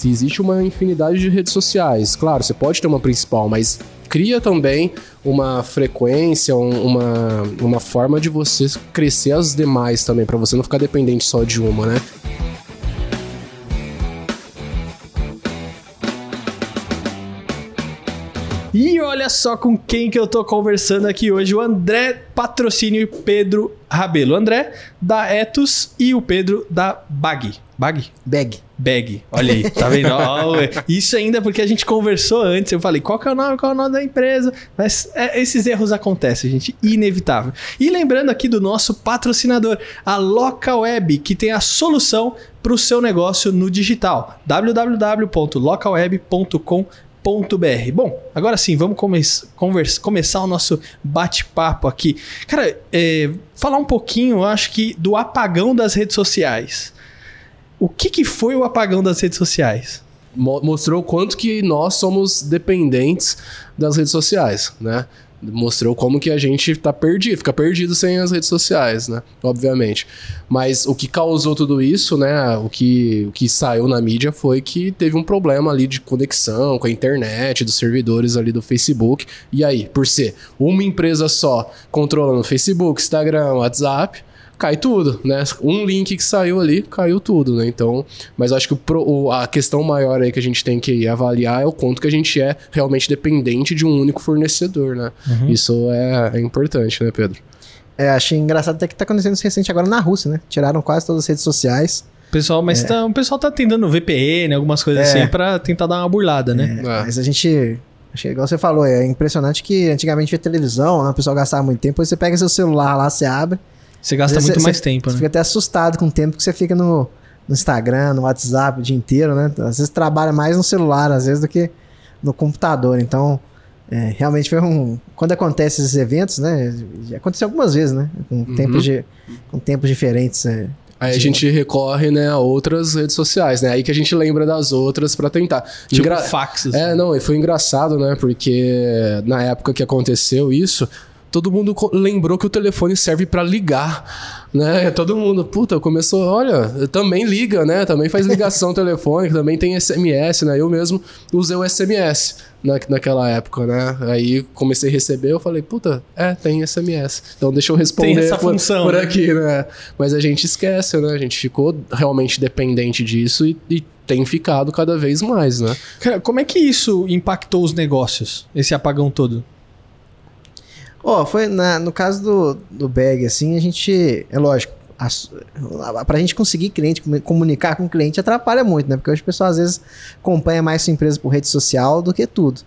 se existe uma infinidade de redes sociais, claro, você pode ter uma principal, mas cria também uma frequência, um, uma, uma forma de você crescer as demais também, para você não ficar dependente só de uma, né? Olha só com quem que eu tô conversando aqui hoje, o André Patrocínio e Pedro Rabelo. O André da Etos e o Pedro da Bag. Bag? Bag. Bag. Olha aí, tá vendo? isso ainda porque a gente conversou antes. Eu falei, qual que é o nome, qual é o nome da empresa? Mas é, esses erros acontecem, gente. Inevitável. E lembrando aqui do nosso patrocinador, a Localweb, que tem a solução para o seu negócio no digital. www.localweb.com.br br Bom, agora sim, vamos come conversa, começar o nosso bate-papo aqui. Cara, é, falar um pouquinho, acho que, do apagão das redes sociais. O que, que foi o apagão das redes sociais? Mostrou o quanto que nós somos dependentes das redes sociais, né? Mostrou como que a gente tá perdido, fica perdido sem as redes sociais, né? Obviamente. Mas o que causou tudo isso, né? O que, o que saiu na mídia foi que teve um problema ali de conexão com a internet, dos servidores ali do Facebook. E aí, por ser uma empresa só controlando Facebook, Instagram, WhatsApp, cai tudo, né? Um link que saiu ali, caiu tudo, né? Então, mas acho que o, o, a questão maior aí que a gente tem que avaliar é o quanto que a gente é realmente dependente de um único fornecedor, né? Uhum. Isso é, é importante, né, Pedro? É, achei engraçado até que tá acontecendo isso recente agora na Rússia, né? Tiraram quase todas as redes sociais. Pessoal, mas é. tá, o pessoal tá tentando VPN, algumas coisas é. assim, para tentar dar uma burlada, né? É, é. Mas a gente Acho que igual você falou, é impressionante que antigamente via televisão, né? o pessoal gastava muito tempo, aí você pega seu celular lá, você abre, você gasta muito mais tempo, né? Você fica até assustado com o tempo que você fica no, no Instagram, no WhatsApp o dia inteiro, né? Às vezes trabalha mais no celular, às vezes, do que no computador. Então, é, realmente foi um. Quando acontecem esses eventos, né? Já aconteceu algumas vezes, né? Com, uhum. tempos, de, com tempos diferentes. É, Aí a gente recorre, né, a outras redes sociais, né? Aí que a gente lembra das outras para tentar. Tipo Engra... fax. Assim. É, não, e foi engraçado, né? Porque na época que aconteceu isso, todo mundo lembrou que o telefone serve para ligar, né? Todo mundo, puta, começou, olha, também liga, né? Também faz ligação telefônica, também tem SMS, né? Eu mesmo usei o SMS na, naquela época, né? Aí comecei a receber, eu falei, puta, é, tem SMS. Então deixa eu responder tem essa por, função, por né? aqui, né? Mas a gente esquece, né? A gente ficou realmente dependente disso e, e tem ficado cada vez mais, né? Cara, como é que isso impactou os negócios, esse apagão todo? Ó, oh, foi na, no caso do, do bag, assim, a gente. É lógico, a, pra gente conseguir cliente, comunicar com o cliente atrapalha muito, né? Porque hoje o pessoal às vezes acompanha mais sua empresa por rede social do que tudo.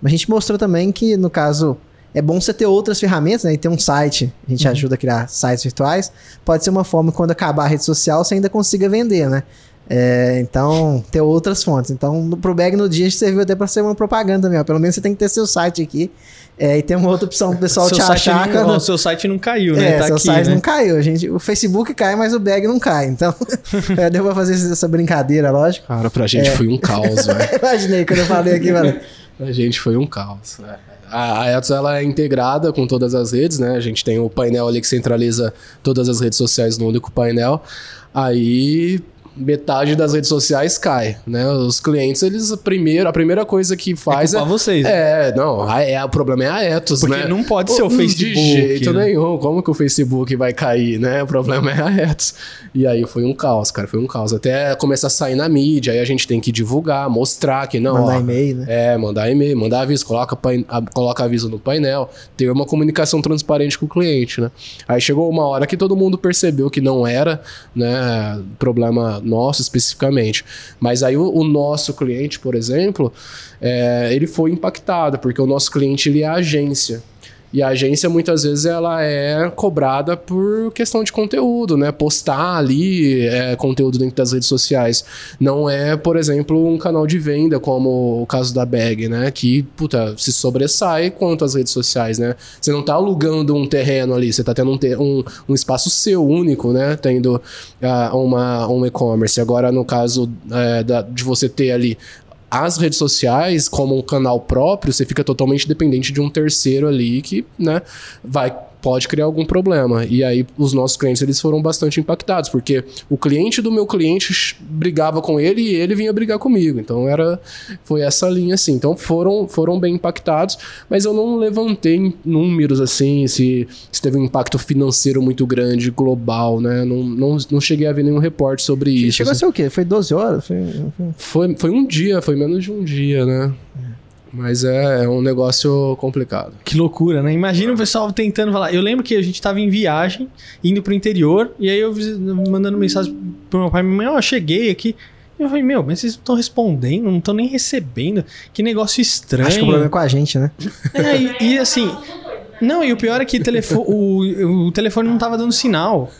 Mas a gente mostrou também que, no caso, é bom você ter outras ferramentas, né? E ter um site, a gente uhum. ajuda a criar sites virtuais. Pode ser uma forma quando acabar a rede social você ainda consiga vender, né? É, então, ter outras fontes. Então, pro bag no dia serviu até para ser uma propaganda mesmo. Pelo menos você tem que ter seu site aqui é, e tem uma outra opção pro pessoal te achar. Não, quando... Seu site não caiu, né? É, tá seu aqui, site né? não caiu. Gente, o Facebook cai, mas o bag não cai. Então, é, deu pra fazer essa brincadeira, lógico. Cara, pra gente é. foi um caos, velho. Imaginei quando eu falei aqui, mano. A gente foi um caos. Né? A Etos ela é integrada com todas as redes, né? A gente tem o painel ali que centraliza todas as redes sociais no único painel. Aí metade das redes sociais cai, né? Os clientes, eles primeiro, a primeira coisa que faz é, é vocês. Né? É, não, a, é, o problema é a Ethos, Porque né? não pode ser o, o Facebook. De jeito né? nenhum. Como que o Facebook vai cair, né? O problema é a Ethos. E aí foi um caos, cara, foi um caos. Até começar a sair na mídia, aí a gente tem que divulgar, mostrar que não. Mandar e-mail, né? É, mandar e-mail, mandar aviso, coloca, coloca aviso no painel, ter uma comunicação transparente com o cliente, né? Aí chegou uma hora que todo mundo percebeu que não era, né, problema nosso especificamente. Mas aí o, o nosso cliente, por exemplo, é, ele foi impactado, porque o nosso cliente ele é a agência. E a agência muitas vezes ela é cobrada por questão de conteúdo, né? Postar ali é, conteúdo dentro das redes sociais. Não é, por exemplo, um canal de venda como o caso da Bag, né? Que, puta, se sobressai quanto às redes sociais, né? Você não tá alugando um terreno ali, você tá tendo um, um, um espaço seu único, né? Tendo uh, uma, um e-commerce. Agora, no caso é, da, de você ter ali as redes sociais, como um canal próprio, você fica totalmente dependente de um terceiro ali que, né, vai pode criar algum problema. E aí os nossos clientes eles foram bastante impactados, porque o cliente do meu cliente brigava com ele e ele vinha brigar comigo. Então era foi essa linha assim. Então foram foram bem impactados, mas eu não levantei números assim se, se teve um impacto financeiro muito grande, global, né? Não, não, não cheguei a ver nenhum reporte sobre isso. Chegou assim. a ser o quê? Foi 12 horas? Foi... Foi, foi um dia, foi menos de um dia, né? Mas é, é um negócio complicado. Que loucura, né? Imagina o pessoal tentando falar. Eu lembro que a gente tava em viagem, indo pro interior, e aí eu mandando mensagem pro meu pai e minha mãe, ó, cheguei aqui. E eu falei, meu, mas vocês não estão respondendo, não estão nem recebendo. Que negócio estranho. Acho que o problema é com a gente, né? É, e, e assim. Não, e o pior é que telefo- o, o telefone não tava dando sinal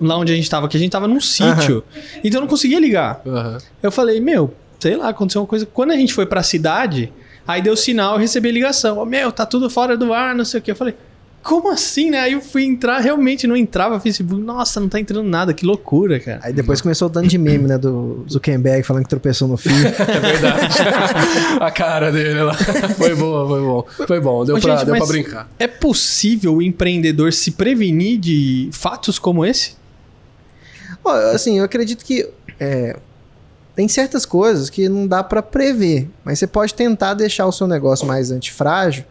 lá onde a gente tava, que a gente tava num sítio. Então eu não conseguia ligar. Aham. Eu falei, meu, sei lá, aconteceu uma coisa. Quando a gente foi pra cidade, aí deu sinal, eu recebi a ligação. Ô, Meu, tá tudo fora do ar, não sei o que. Eu falei, como assim, né? Aí eu fui entrar, realmente não entrava Facebook. Nossa, não tá entrando nada, que loucura, cara. Aí depois começou o dano de meme, né? Do Zuckerberg falando que tropeçou no fio. É verdade. a cara dele lá. Foi boa, foi bom. Foi bom, deu, Ô, pra, gente, deu mas pra brincar. É possível o empreendedor se prevenir de fatos como esse? Assim, eu acredito que é, tem certas coisas que não dá pra prever, mas você pode tentar deixar o seu negócio mais antifrágil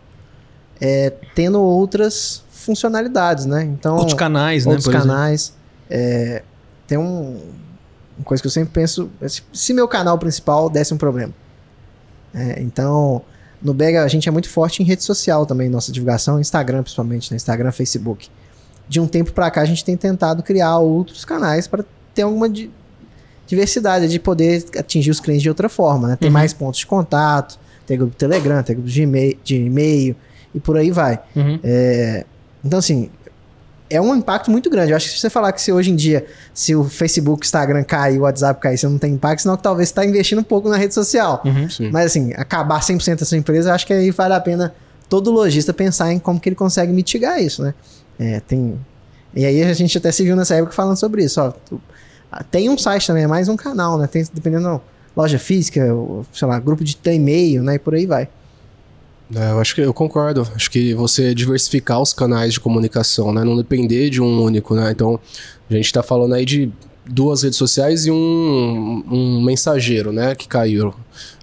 é, tendo outras funcionalidades, né? Então, Outros canais, outros né? exemplo. canais. É, tem um, uma coisa que eu sempre penso: se- meu canal principal desse um problema. É, então, no Bega a gente é muito forte em rede social também, nossa divulgação, Instagram principalmente, né? Instagram, Facebook. De um tempo pra cá a gente tem tentado criar outros canais para ter alguma di- diversidade de poder atingir os clientes de outra forma, né? Tem Uhum. mais pontos de contato, tem grupo Telegram, tem grupo de e-mail, de e-mail e por aí vai. Uhum. Então, assim, é um impacto muito grande. Eu acho que se você falar que se hoje em dia, se o Facebook, Instagram cair, o WhatsApp cair, você não tem impacto, senão que talvez você está investindo um pouco na rede social. Uhum. Mas, assim, acabar 100% da sua empresa, eu acho que aí vale a pena todo lojista pensar em como que ele consegue mitigar isso, né? É, tem... E aí a gente até se viu nessa época falando sobre isso. Ó, Tem um site também, é mais um canal, né? Tem, dependendo da loja física, sei lá, grupo de e-mail, né? E por aí vai. É, eu acho que eu concordo. Acho que você diversificar os canais de comunicação, né? Não depender de um único, né? Então, a gente tá falando aí de duas redes sociais e um, um mensageiro, né? Que caiu.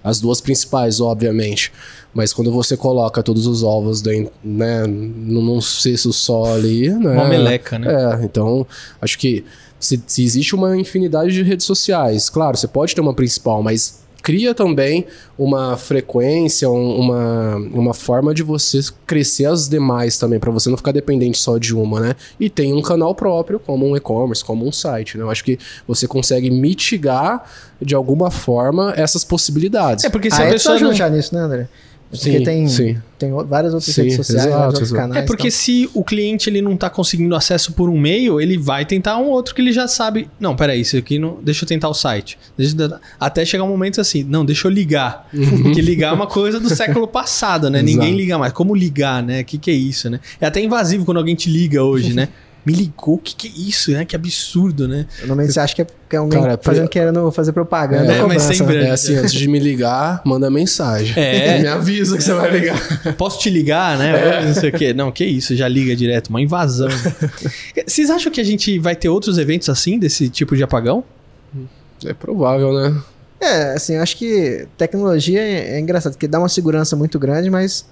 As duas principais, obviamente. Mas quando você coloca todos os ovos dentro, né, num cesto só ali, né? Uma meleca, né? É, então, acho que se, se existe uma infinidade de redes sociais, claro, você pode ter uma principal, mas cria também uma frequência, um- uma, uma forma de você crescer as demais também, para você não ficar dependente só de uma, né? E tem um canal próprio, como um e-commerce, como um site, né? Eu acho que você consegue mitigar de alguma forma essas possibilidades. É porque se a a Edson pessoa não... já nisso, né, André? Porque Sim, tem, sim. tem várias outras Sim, redes sociais, exato, vários outros exato. canais. É porque então. se o cliente ele não tá conseguindo acesso por um meio, ele vai tentar um outro que ele já sabe. Não, peraí, isso aqui não. Deixa eu tentar o site. Eu- Até chegar um momento assim, não, deixa eu ligar. Porque ligar é uma coisa do século passado, né? Ninguém liga mais. Como ligar, né? O que, que é isso, né? É até invasivo quando alguém te liga hoje, né? Me ligou, o que, que é isso, né? Que absurdo, né? Normalmente você acha que é, que é alguém Cara, fazendo pri- querendo fazer propaganda. É, ou mas cobrança, sempre- né? É assim, antes de me ligar, manda mensagem. É. Me avisa que você vai ligar. Posso te ligar, né? Não sei o quê. Não, que isso, já liga direto, uma invasão. Vocês acham que a gente vai ter outros eventos assim, desse tipo de apagão? É provável, né? É, assim, eu acho que tecnologia é, é engraçado, porque dá uma segurança muito grande, mas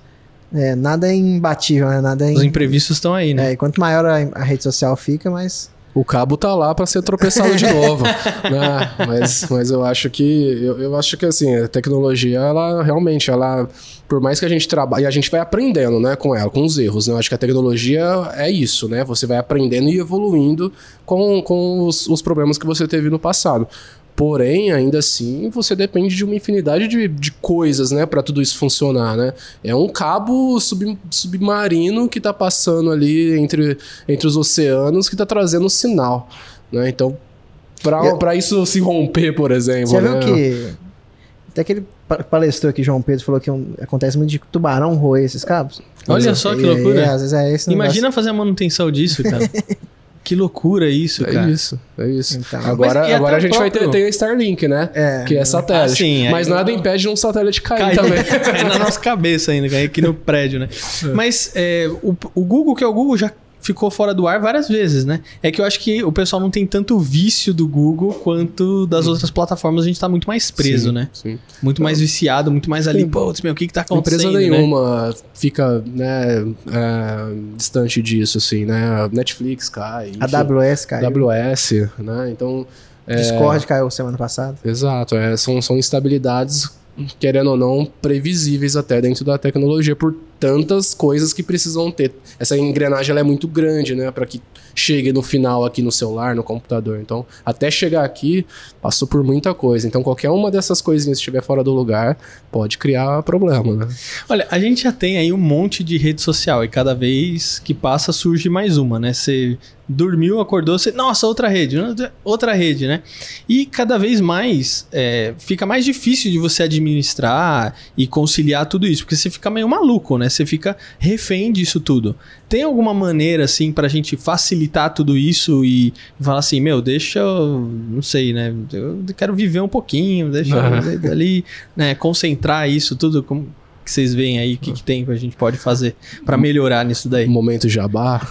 é, nada é imbatível, né? Nada é. Os im- imprevistos estão aí, né? é, e quanto maior a, a rede social fica, mais. O cabo tá lá pra ser tropeçado de novo. né? Mas, mas eu acho que. Eu, eu acho que assim, a tecnologia, ela realmente, ela. Por mais que a gente trabalhe. E a gente vai aprendendo, né, com ela, com os erros. Né? Eu acho que a tecnologia é isso, né? Você vai aprendendo e evoluindo com, com os, os problemas que você teve no passado. Porém, ainda assim, você depende de uma infinidade de, de coisas, né, para tudo isso funcionar, né? É um cabo sub- submarino que tá passando ali entre, entre os oceanos que tá trazendo um sinal, né? Então, pra, Eu- pra isso se romper, por exemplo, Você né? viu que. Até aquele pa- palestrou aqui, João Pedro, falou que um- acontece muito de tubarão roer esses cabos. Olha só que loucura. é Imagina fazer a manutenção disso, cara. que loucura isso, É cara. isso, é isso. Então. agora Mas agora a gente vai ter, próprio- ter a Starlink, né? É. que é satélite. Ah, sim, Mas não- nada impede de um satélite cair Cai, também. cai na nossa cabeça ainda, cai aqui no prédio, né? Mas é, o, o Google, que é o Google, já ficou fora do ar várias vezes, né? É que eu acho que o pessoal não tem tanto vício do Google quanto das outras plataformas. A gente tá muito mais preso, Sim, né? Sim. Muito mais viciado, muito mais ali. Putz, meu, o que que tá acontecendo, Empresa né? nenhuma fica né, é, distante disso, assim, né? Netflix cai. A AWS caiu. AWS, né? Então, Discord caiu semana passada. exato, é, são, são instabilidades, querendo ou não, previsíveis até dentro da tecnologia por tantas coisas que precisam ter. Essa engrenagem é muito grande, né? Para que chegue no final aqui no celular, no computador. Então, até chegar aqui, passou por muita coisa. Então, qualquer uma dessas coisinhas que estiver fora do lugar pode criar problema, né? Olha, a gente já tem aí um monte de rede social e cada vez que passa surge mais uma, né? Você dormiu, acordou, você, nossa, outra rede, outra rede, né? E cada vez mais é, fica mais difícil de você administrar e conciliar tudo isso, porque você fica meio maluco, né? Você fica refém disso tudo. Tem alguma maneira, assim, pra gente facilitar tudo isso e falar assim, meu, deixa eu, não sei, né? Eu quero viver um pouquinho, deixa eu ali, né? Concentrar isso tudo, como que vocês veem aí, o que, que tem que a gente pode fazer pra melhorar nisso daí? Momento jabá.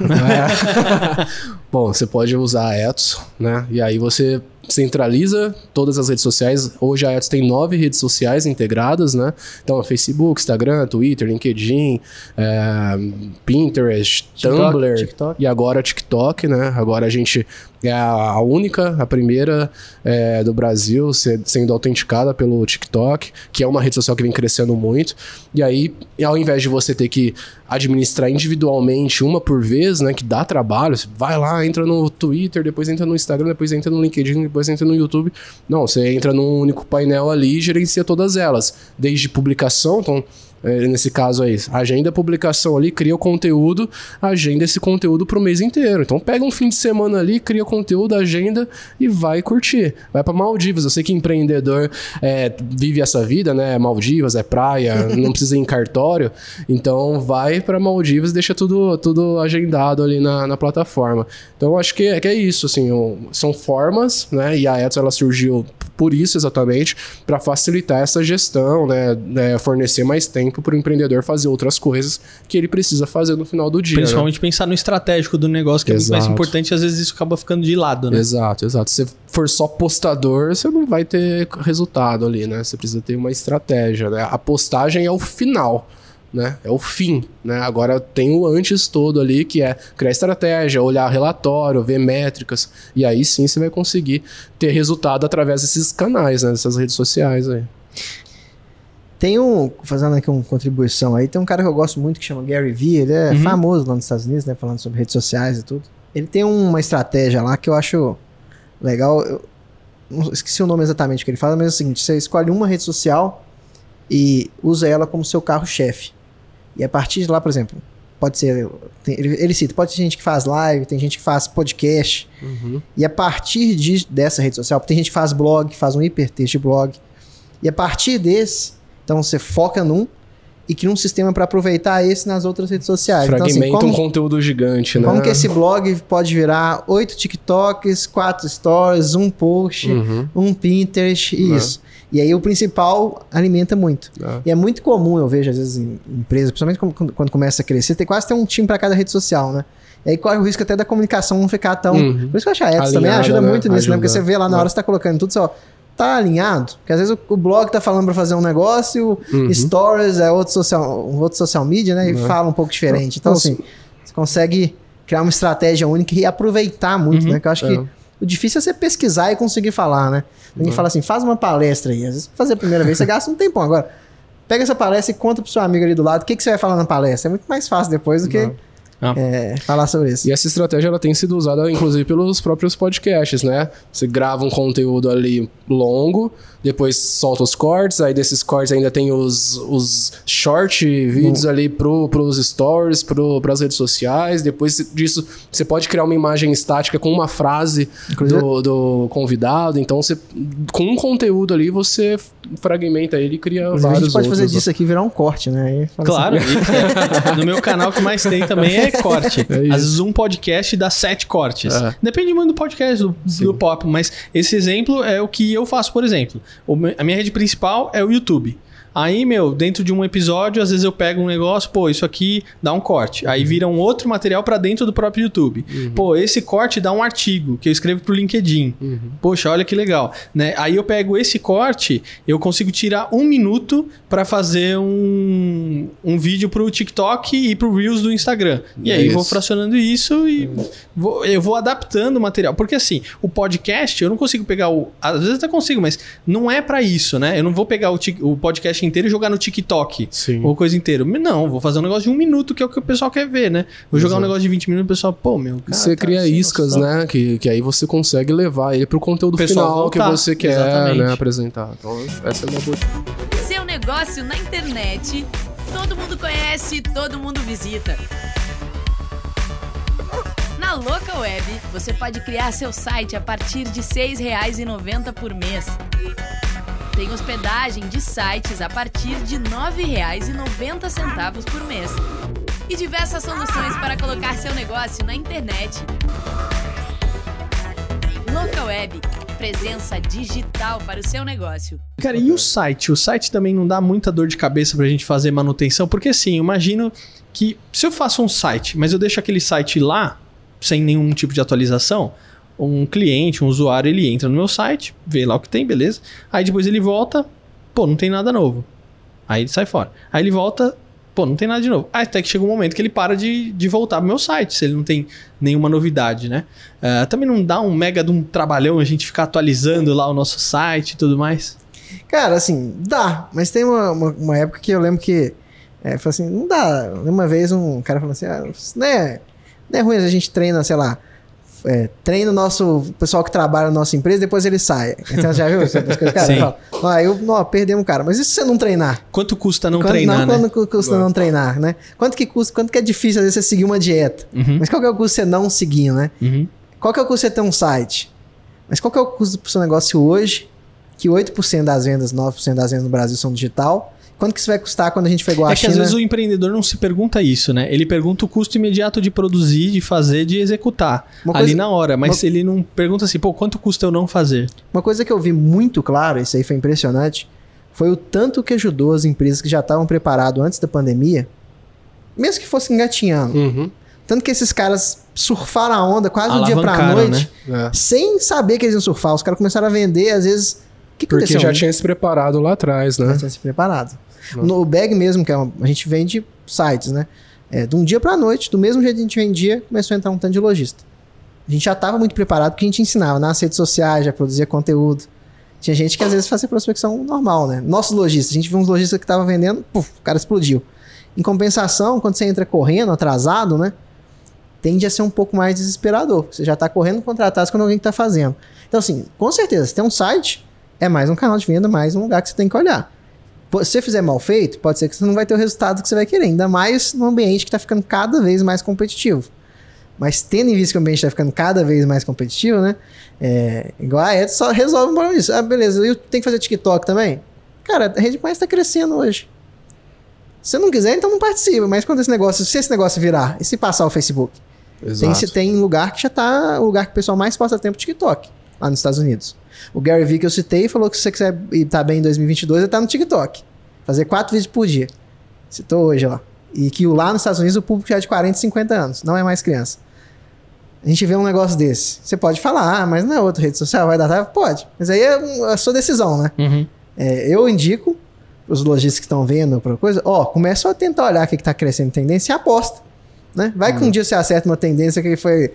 Bom, você pode usar a Ethos, né? E aí você centraliza todas as redes sociais. Hoje a Ethos tem nove redes sociais integradas, né? Então, Facebook, Instagram, Twitter, LinkedIn, é, Pinterest, TikTok, Tumblr TikTok. e agora TikTok, né? Agora a gente é a única, a primeira é, do Brasil se- sendo autenticada pelo TikTok, que é uma rede social que vem crescendo muito. E aí, ao invés de você ter que administrar individualmente uma por vez, né, que dá trabalho, você vai lá, entra no Twitter, depois entra no Instagram, depois entra no LinkedIn, depois entra no YouTube. Não, você entra num único painel ali e gerencia todas elas, desde publicação, então nesse caso aí, agenda a publicação ali, cria o conteúdo, agenda esse conteúdo pro mês inteiro. Então pega um fim de semana ali, cria conteúdo, agenda e vai curtir. Vai pra Maldivas. Eu sei que empreendedor é, vive essa vida, né? Maldivas, é praia, não precisa ir em cartório. Então vai pra Maldivas e deixa tudo, tudo agendado ali na, na plataforma. Então eu acho que é, que é isso, assim, o- são formas, né? E a Ethos ela surgiu por isso exatamente, para facilitar essa gestão, né, né, fornecer mais tempo para o empreendedor fazer outras coisas que ele precisa fazer no final do dia. né? Principalmente pensar no estratégico do negócio, que é muito mais Exato. importante, às vezes isso acaba ficando de lado, né? Exato, exato. Se você for só postador, você não vai ter resultado ali, né? Você precisa ter uma estratégia, né? A postagem é o final, né? É o fim, né? Agora tem o antes todo ali, que é criar estratégia, olhar relatório, ver métricas, e aí sim você vai conseguir ter resultado através desses canais, né? Dessas redes sociais aí. Tem um, fazendo aqui uma contribuição aí, tem um cara que eu gosto muito que chama Gary Vee, ele é Uhum. famoso lá nos Estados Unidos, né, falando sobre redes sociais e tudo. Ele tem uma estratégia lá que eu acho legal, eu não- esqueci o nome exatamente que ele fala, mas é o seguinte, você escolhe uma rede social e usa ela como seu carro-chefe. E a partir de lá, por exemplo, pode ser, tem- ele, ele cita, pode ter gente que faz live, tem gente que faz podcast, e a partir de, dessa rede social, tem gente que faz blog, faz um hipertexto de blog. E a partir desse, então você foca num e cria um sistema para aproveitar esse nas outras redes sociais. Então, assim, Fragmenta como, um conteúdo gigante, né? como que esse blog pode virar oito TikToks, quatro stories, um post, Uhum. um Pinterest e É. isso. E aí o principal alimenta muito. É. E é muito comum, eu vejo às vezes em empresas, principalmente quando, quando começa a crescer, tem quase ter um time para cada rede social, né? E aí corre o risco até da comunicação não ficar tão. Uhum. Por isso que eu acho a também Alinhada, ajuda né? muito nisso, né? Porque Ajuda. você vê lá na hora É. que você tá colocando tudo, só tá alinhado. Porque às vezes o, o blog tá falando para fazer um negócio, Uhum. stories é outro social, um outro social media, né? E Uhum. fala um pouco diferente. Então, assim, você consegue criar uma estratégia única e aproveitar muito, Uhum. né? Que eu acho É. que o difícil é você pesquisar e conseguir falar, né? Ninguém Uhum. fala assim, faz uma palestra aí. Às vezes, fazer a primeira vez, você gasta um tempão. Agora, pega essa palestra e conta pro seu amigo ali do lado o que, que você vai falar na palestra. É muito mais fácil depois do que. Ah. é, falar sobre isso. E essa estratégia ela tem sido usada, inclusive, pelos próprios podcasts, né? Você grava um conteúdo ali longo, depois solta os cortes, aí desses cortes ainda tem os, os short vídeos ali pro, pros stories, pro, pras redes sociais. Depois disso, você pode criar uma imagem estática com uma frase do, do convidado. Então, você, com um conteúdo ali, você fragmenta ele e cria Inclusive, a vários gente pode fazer outros. disso aqui virar um corte, né? Aí fala Claro, e- é, no meu canal o que mais tem também é corte. É isso. Às vezes um podcast dá sete cortes. É. Depende muito do podcast, do, do pop, mas esse exemplo é o que eu faço, por exemplo. A minha rede principal é o YouTube. Aí, meu, dentro de um episódio, às vezes eu pego um negócio, pô, isso aqui dá um corte. Aí vira um outro material pra dentro do próprio YouTube. Pô, esse corte dá um artigo que eu escrevo pro LinkedIn. Poxa, olha que legal, né? Aí eu pego esse corte, eu consigo tirar um minuto pra fazer um, um vídeo pro TikTok e pro Reels do Instagram. E aí Isso. vou fracionando isso e vou- eu vou adaptando o material. Porque assim, o podcast, eu não consigo pegar o. Às vezes até consigo, mas não é pra isso, né? Eu não vou pegar o, o podcast inteiro e jogar no TikTok. Sim. Ou coisa inteira. Não, vou fazer um negócio de um minuto, que é o que o pessoal quer ver, né? Vou jogar um negócio de 20 minutos e o pessoal, pô, meu. Cara, você tá cria sem iscas, noção. né? Que, que aí você consegue levar ele pro conteúdo Pessoal final que voltar, você quer né, apresentar. Então, essa é uma boa. Seu negócio na internet. Todo mundo conhece, todo mundo visita. Na Local Web, você pode criar seu site a partir de R$ 6,90 por mês. Tem hospedagem de sites a partir de R$ 9,90 por mês. E diversas soluções para colocar seu negócio na internet. Local Web, presença digital para o seu negócio. Cara, e o site? O site também não dá muita dor de cabeça pra gente fazer manutenção, porque assim, imagino que se eu faço um site, mas eu deixo aquele site lá, sem nenhum tipo de atualização, um cliente, um usuário, ele entra no meu site, vê lá o que tem, beleza. Aí depois ele volta, pô, não tem nada novo. Aí ele sai fora. Aí ele volta, pô, não tem nada de novo. Aí até que chega um momento que ele para de, de voltar pro meu site, se ele não tem nenhuma novidade, né? Ah, também não dá um mega de um trabalhão a gente ficar atualizando lá o nosso site e tudo mais? Cara, assim, dá. Mas tem uma, uma, uma época que eu lembro que. É, falou assim, não dá. Uma vez um cara falou assim: ah, isso não é, não é ruim a gente treina, sei lá. É, treina o nosso pessoal que trabalha na nossa empresa, depois ele sai. Então, já viu? Essas coisas, cara, Sim. fala, ah, eu, não, perdemos um cara. Mas e se você não treinar? Quanto custa não quanto, treinar, não, né? quanto cu- custa não treinar, né? Quanto que custa, quanto que é difícil às vezes você seguir uma dieta? Uhum, Mas qual que é o custo você não seguir, né? uhum. Qual que é o custo você ter um site? Mas qual que é o custo pro seu negócio hoje? Que 8% das vendas, 9% das vendas no Brasil são digital. Quanto que isso vai custar quando a gente pegou a É que China? às vezes o empreendedor não se pergunta isso, né? Ele pergunta o custo imediato de produzir, de fazer, de executar Uma ali coisa- na hora. Mas uma- ele não pergunta assim, pô, quanto custa eu não fazer? Uma coisa que eu vi muito claro, isso aí foi impressionante, foi o tanto que ajudou as empresas que já estavam preparadas antes da pandemia, mesmo que fossem engatinhando. Uhum. Tanto que esses caras surfaram a onda quase do dia pra noite, É. sem saber que eles iam surfar. Os caras começaram a vender, às vezes. Que Porque aconteceu? já tinha se preparado lá atrás, né? Já tinha se preparado. No bag mesmo, que é uma- a gente vende sites, né? É, de um dia pra noite, do mesmo jeito que a gente vendia, começou a entrar um tanto de lojista. A gente já estava muito preparado porque a gente ensinava nas redes sociais, já produzia conteúdo. Tinha gente que às vezes fazia prospecção normal, né? Nossos lojistas, a gente viu uns lojistas que estavam vendendo, puf, o cara explodiu. Em compensação, quando você entra correndo, atrasado, né? Tende a ser um pouco mais desesperador. Você já está correndo contratado quando alguém está fazendo. Então, assim, com certeza, se tem um site, é mais um canal de venda, mais um lugar que você tem que olhar. Se você fizer mal feito, pode ser que você não vai ter o resultado que você vai querer. Ainda mais num ambiente que está ficando cada vez mais competitivo. Mas tendo em vista que o ambiente está ficando cada vez mais competitivo, né? É, igual a Ed só resolve um problema disso. Ah, beleza, eu tenho que fazer TikTok também? Cara, a rede mais está crescendo hoje. Se você não quiser, então não participa. Mas quando esse negócio, se esse negócio virar e se passar o Facebook, tem, Exato. se tem lugar que já tá o lugar que o pessoal mais passa tempo TikTok, lá nos Estados Unidos. O Gary Vee que eu citei falou que se você quiser estar bem em 2022, ele tá no TikTok. Fazer quatro vídeos por dia. Citou hoje lá. E que lá nos Estados Unidos o público já é de 40, 50 anos, não é mais criança. A gente vê um negócio desse. Você pode falar, ah, mas não é outra rede social, vai dar? Pode. Mas aí é um- a sua decisão, né? Uhum. É, eu indico os lojistas que estão vendo para coisa, ó, começa a tentar olhar o que está crescendo tendência e aposta. Né? Vai que um dia você acerta uma tendência que foi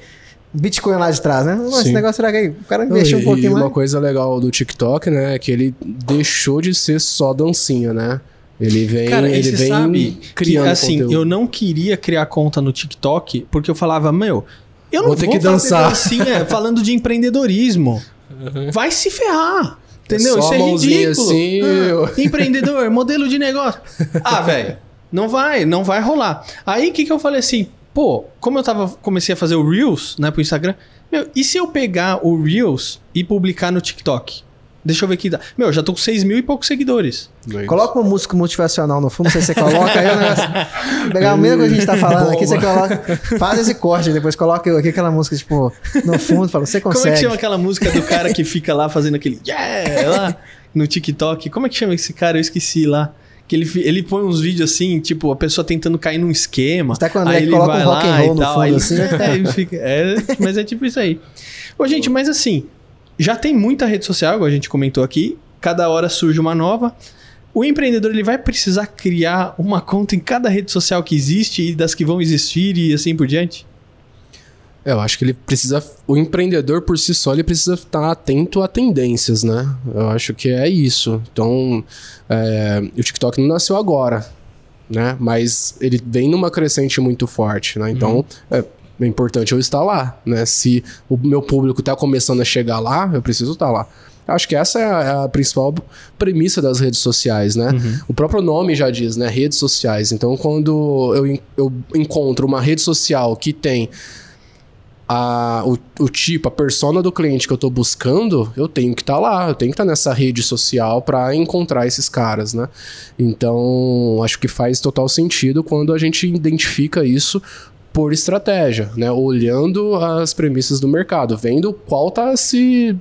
Bitcoin lá de trás, né? Esse Sim. negócio será que o cara investiu um pouquinho e uma coisa legal do TikTok, né, é que ele deixou de ser só dancinha, né? Ele vem, Cara, ele vem sabe que, criando assim, conteúdo. eu não queria criar conta no TikTok porque eu falava, meu, eu não Vou vou, ter que fazer dançar. dancinha falando de empreendedorismo. Vai se ferrar. Entendeu? Só Isso é ridículo. assim, Ah, eu- empreendedor, modelo de negócio. Ah, velho, não vai, não vai rolar. Aí o que, que eu falei assim, pô, como eu tava, comecei a fazer o Reels, né, pro Instagram, meu, e se eu pegar o Reels e publicar no TikTok? Deixa eu ver aqui. dá. Meu, eu já tô com 6 mil e poucos seguidores. Coloca uma música motivacional no fundo, não sei se você coloca aí o negócio. Pegar o mesmo que a gente tá falando aqui, você coloca. Faz esse corte, depois coloca aqui aquela música, tipo, no fundo, fala, você Como é que consegue. chama aquela música do cara que fica lá fazendo aquele yeah lá no TikTok? Como é que chama esse cara? Eu esqueci lá. Que ele, ele põe uns vídeos assim, tipo, a pessoa tentando cair num esquema. Até quando aí ele coloca vai um rock and lá roll e no tal, fundo, assim, é, fica- é, mas é tipo isso aí. Ô, gente, mas assim, já tem muita rede social, igual a gente comentou aqui. Cada hora surge uma nova. O empreendedor ele vai precisar criar uma conta em cada rede social que existe e das que vão existir e assim por diante? Eu acho que ele precisa. O empreendedor por si só ele precisa estar atento a tendências, né? Eu acho que é isso. Então, é, o TikTok não nasceu agora, né? Mas ele vem numa crescente muito forte, né? Então, é, é importante eu estar lá, né? Se o meu público está começando a chegar lá, eu preciso estar lá. Acho que essa é a, é a principal premissa das redes sociais, né? O próprio nome já diz, né? Redes sociais. Então, quando eu, eu encontro uma rede social que tem a, o, o tipo, a persona do cliente que eu tô buscando, eu tenho que estar lá, eu tenho que estar nessa rede social para encontrar esses caras, né? Então, acho que faz total sentido quando a gente identifica isso por estratégia, né? Olhando as premissas do mercado, vendo qual tá se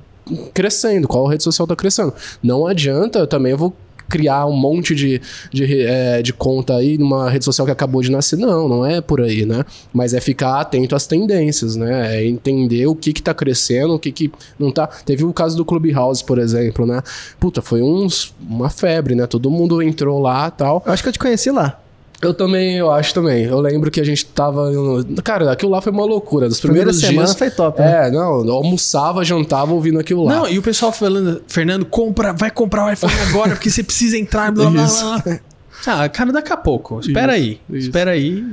crescendo, qual rede social tá crescendo. Não adianta, também eu vou criar um monte de, de, eh, de conta aí numa rede social que acabou de nascer. Não, não é por aí, né? Mas é ficar atento às tendências, né? É entender o que que tá crescendo, o que que não tá... Teve o caso do Clubhouse, por exemplo, né? Puta, foi uns, uma febre, né? Todo mundo entrou lá tal. Eu acho que eu te conheci lá. Eu também, eu acho também. Eu lembro que a gente tava. no- Cara, aquilo lá foi uma loucura. Dos Primeira primeiros semana dias. foi top, né? É, não, eu almoçava, jantava ouvindo aquilo lá. Não, e o pessoal falando, Fernando, compra, vai comprar o iPhone agora, porque você precisa entrar, blá blá Isso. blá. Ah, cara, daqui a pouco. Espera aí. isso. Espera aí.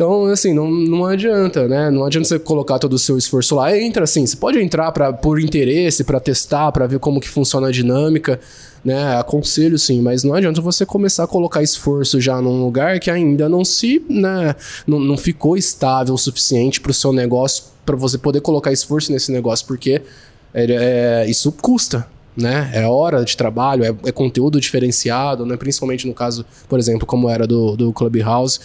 Então, assim, não, não adianta, né? Não adianta você colocar todo o seu esforço lá. Entra assim, você pode entrar pra, por interesse, pra testar, pra ver como que funciona a dinâmica, né? Aconselho sim, mas não adianta você começar a colocar esforço já num lugar que ainda não se, né? Não, não ficou estável o suficiente pro seu negócio, pra você poder colocar esforço nesse negócio, porque é- é- isso custa. Né? É hora de trabalho, é, é conteúdo diferenciado, né? principalmente no caso, por exemplo, como era do, do Clubhouse.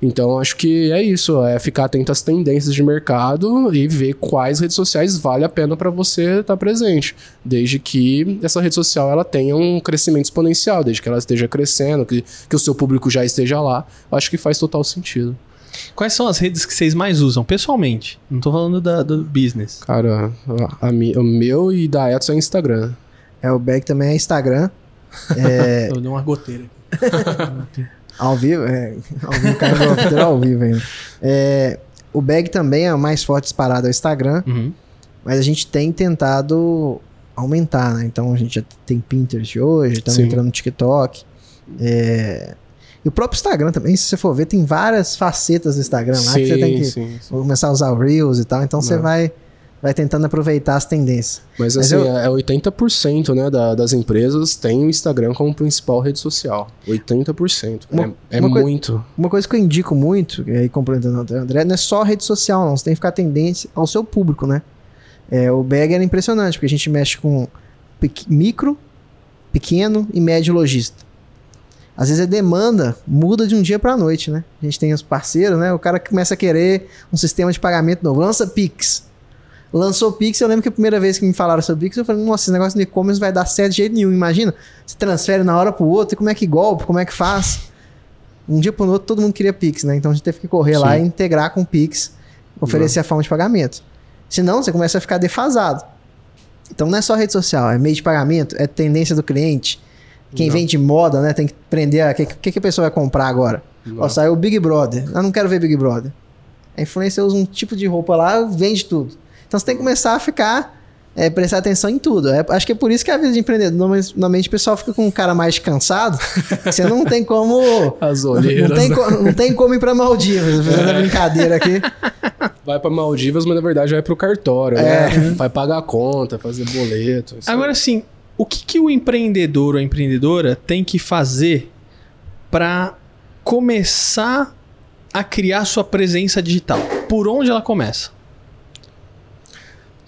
Então, acho que é isso, é ficar atento às tendências de mercado e ver quais redes sociais vale a pena para você estar presente, desde que essa rede social ela tenha um crescimento exponencial, desde que ela esteja crescendo, que, que o seu público já esteja lá, acho que faz total sentido. Quais são as redes que vocês mais usam, pessoalmente? Não tô falando da, do business. Cara, a, a o meu e da Edson é Instagram. É, o Bag também é Instagram. É, Eu dei uma goteira. ao vivo, é, ao vivo, cara, After ao vivo ainda. É, o Bag também é o mais forte disparado ao Instagram, Uhum. mas a gente tem tentado aumentar, né? Então a gente já tem Pinterest hoje, estamos Sim. entrando no TikTok. É, E o próprio Instagram também, se você for ver, tem várias facetas do Instagram lá que você tem que sim, sim. começar a usar o Reels e tal. Então você Não. vai, vai tentando aproveitar as tendências. Mas Mas assim, eu- é 80% né, da- das empresas tem o Instagram como principal rede social. 80%. Uma- é é uma coi- muito. Uma coisa que eu indico muito, e aí complementando o André, não é só rede social, não. Você tem que ficar tendência ao seu público, né? É, o Bag era impressionante, porque a gente mexe com pequ- micro, pequeno e médio lojista. Às vezes a demanda muda de um dia para noite, né? A gente tem os parceiros, né? O cara começa a querer um sistema de pagamento novo. Lança Pix. Lançou Pix, eu lembro que a primeira vez que me falaram sobre Pix, eu falei, nossa, esse negócio de e-commerce vai dar certo de jeito nenhum. Imagina, você transfere na hora pro outro, e como é que golpe, como é que faz? Um dia pro outro, todo mundo queria Pix, né? Então a gente teve que correr lá Sim. e integrar com o Pix, oferecer a forma de pagamento. Senão, você começa a ficar defasado. Então não é só rede social, é meio de pagamento, é tendência do cliente. Quem Não. vende moda, né? Tem que aprender a. O que, que, que a pessoa vai comprar agora? Ó, saiu o Big Brother. Eu não quero ver Big Brother. A influência usa um tipo de roupa lá, vende tudo. Então você tem que começar a ficar. é, prestar atenção em tudo. É, acho que é por isso que a vida de empreendedor, normalmente, o pessoal fica com um cara mais cansado. você não tem como. As Não olheiras. tem, né? co- não tem como ir pra Maldivas, fazendo a brincadeira aqui. Vai pra Maldivas, mas na verdade vai pro cartório, É. né? Vai pagar a conta, fazer boleto. Agora sim, o que, que o empreendedor ou a empreendedora tem que fazer para começar a criar sua presença digital? Por onde ela começa?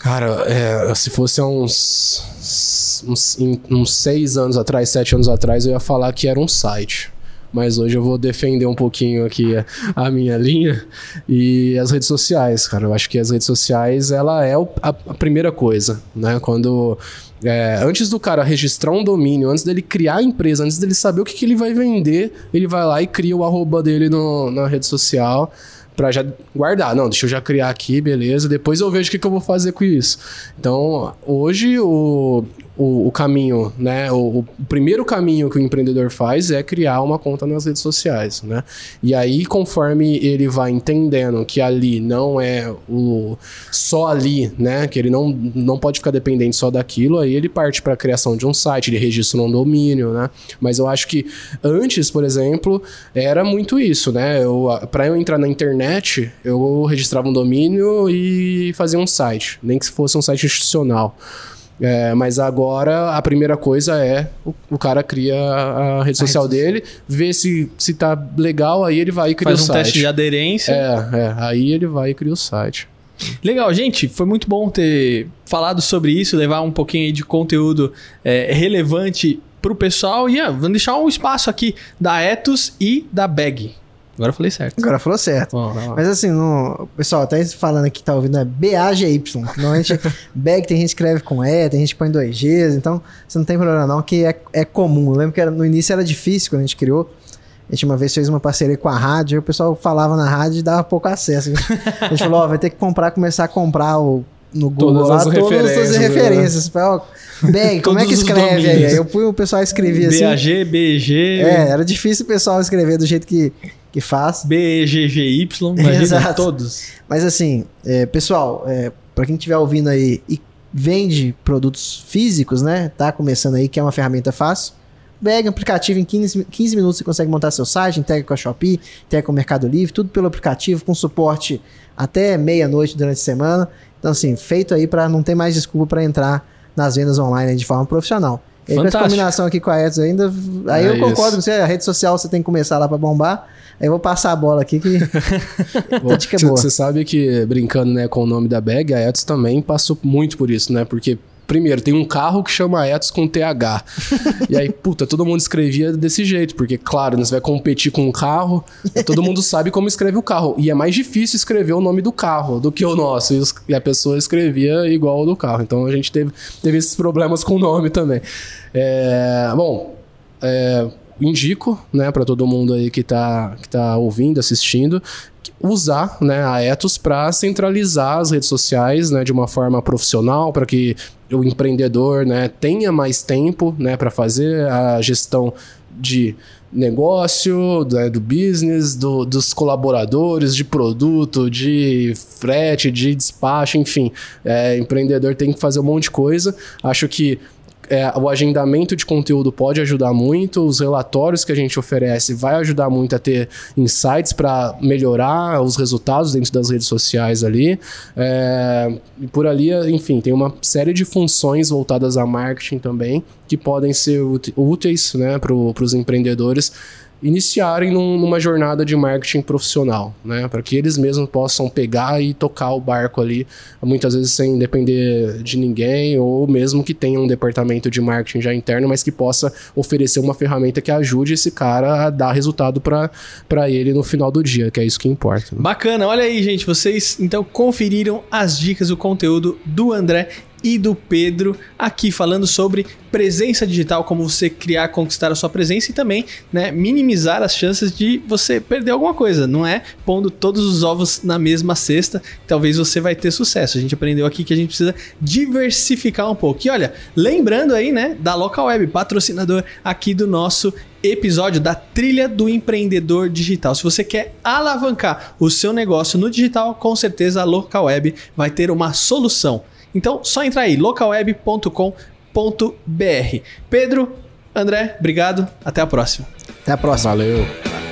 Cara, é, se fosse há uns, uns, uns seis anos atrás, sete anos atrás, eu ia falar que era um site. mas hoje eu vou defender um pouquinho aqui a, minha linha e as redes sociais, cara. Eu acho que as redes sociais, ela é a primeira coisa, né? Quando é, antes do cara registrar um domínio, antes dele criar a empresa, antes dele saber o que, que ele vai vender, ele vai lá e cria o arroba dele no, na rede social para já guardar. Não, deixa eu já criar aqui, beleza. Depois eu vejo o que, que eu vou fazer com isso. Então, hoje o, o, o caminho, né? O, o, primeiro caminho que o empreendedor faz é criar uma conta nas redes sociais, né? E aí, conforme ele vai entendendo que ali não é o só ali, né? Que ele não, não pode ficar dependente só daquilo, aí ele parte para a criação de um site, ele registra um domínio, né? Mas eu acho que antes, por exemplo, era muito isso, né? Para eu entrar na internet, eu registrava um domínio e fazia um site, nem que fosse um site institucional. É, mas agora a primeira coisa é o, o cara cria a, rede social dele, vê se, se tá legal, aí ele vai e cria Faz o um site. teste de aderência. É, é, aí ele vai e cria o site. Legal, gente. Foi muito bom ter falado sobre isso, levar um pouquinho aí de conteúdo é, relevante pro pessoal. E ah, vamos deixar um espaço aqui da Ethos e da Bag. Agora eu falei certo. Agora falou certo. Bom. Mas assim, no, pessoal, até falando aqui, tá ouvindo, é B-A-G-Y. Normalmente, bag tem gente que escreve com E, tem gente que põe dois Gs, então você não tem problema não, que é, é comum. Eu lembro que era- no início era difícil quando a gente criou. A gente uma vez fez uma parceria com a rádio, e o pessoal falava na rádio e dava pouco acesso. A gente, a gente falou, ó, vai ter que comprar, começar a comprar o, no Google Todas lá as todas as referências, né? Bag, como é que escreve aí? eu fui, o pessoal escrevia assim. BAG, BG, É, era difícil o pessoal escrever do jeito que, que faz. BGGY, imagina todos. Mas assim, é, pessoal, é, para quem estiver ouvindo aí e vende produtos físicos, né? Tá começando aí, que é uma ferramenta fácil. Pega um aplicativo em 15, 15 minutos você consegue montar seu site, entrega com a Shopee, entrega com o Mercado Livre, tudo pelo aplicativo, com suporte até meia-noite durante a semana. Então, assim, feito aí para não ter mais desculpa para entrar nas vendas online de forma profissional. E com essa combinação aqui com a Edson ainda, aí É eu concordo isso. com você, a rede social você tem que começar lá para bombar. Aí eu vou passar a bola aqui que Bom, dica boa. Você sabe que, brincando né, com o nome da bag, a Etos também passou muito por isso, né? Porque, primeiro, tem um carro que chama Etos com TH. e aí, puta, todo mundo escrevia desse jeito, porque, claro, né, você vai competir com um carro, todo mundo sabe como escreve o carro. E é mais difícil escrever o nome do carro do que o nosso. E, a pessoa escrevia igual ao do carro. Então a gente teve, teve esses problemas com o nome também. É, bom, é, indico, né, para todo mundo aí que tá, que tá ouvindo, assistindo, usar, né, a Ethos para centralizar as redes sociais, né, de uma forma profissional, para que o empreendedor, né, tenha mais tempo, né, para fazer a gestão de negócio, né, do business, do- dos colaboradores, de produto, de frete, de despacho, enfim. É, empreendedor tem que fazer um monte de coisa. Acho que é, o agendamento de conteúdo pode ajudar muito, os relatórios que a gente oferece vai ajudar muito a ter insights para melhorar os resultados dentro das redes sociais ali. É, e por ali, enfim, tem uma série de funções voltadas a marketing também que podem ser úte- úteis né, para os empreendedores iniciarem num- numa jornada de marketing profissional, né, para que eles mesmos possam pegar e tocar o barco ali, muitas vezes sem depender de ninguém ou mesmo que tenha um departamento de marketing já interno, mas que possa oferecer uma ferramenta que ajude esse cara a dar resultado para ele no final do dia, que é isso que importa. né? Bacana, olha aí, gente. Vocês então conferiram as dicas, o conteúdo do André e do Pedro aqui falando sobre presença digital, como você criar, conquistar a sua presença e também, né, minimizar as chances de você perder alguma coisa. Não é pondo todos os ovos na mesma cesta, talvez você vai ter sucesso. A gente aprendeu aqui que a gente precisa diversificar um pouco. E olha, lembrando aí, né, da Local Web, patrocinador aqui do nosso episódio da trilha do empreendedor digital. Se você quer alavancar o seu negócio no digital, com certeza a Local Web vai ter uma solução. Então, só entrar aí localweb.com.br. Pedro, André, obrigado, até a próxima. Até a próxima. Valeu!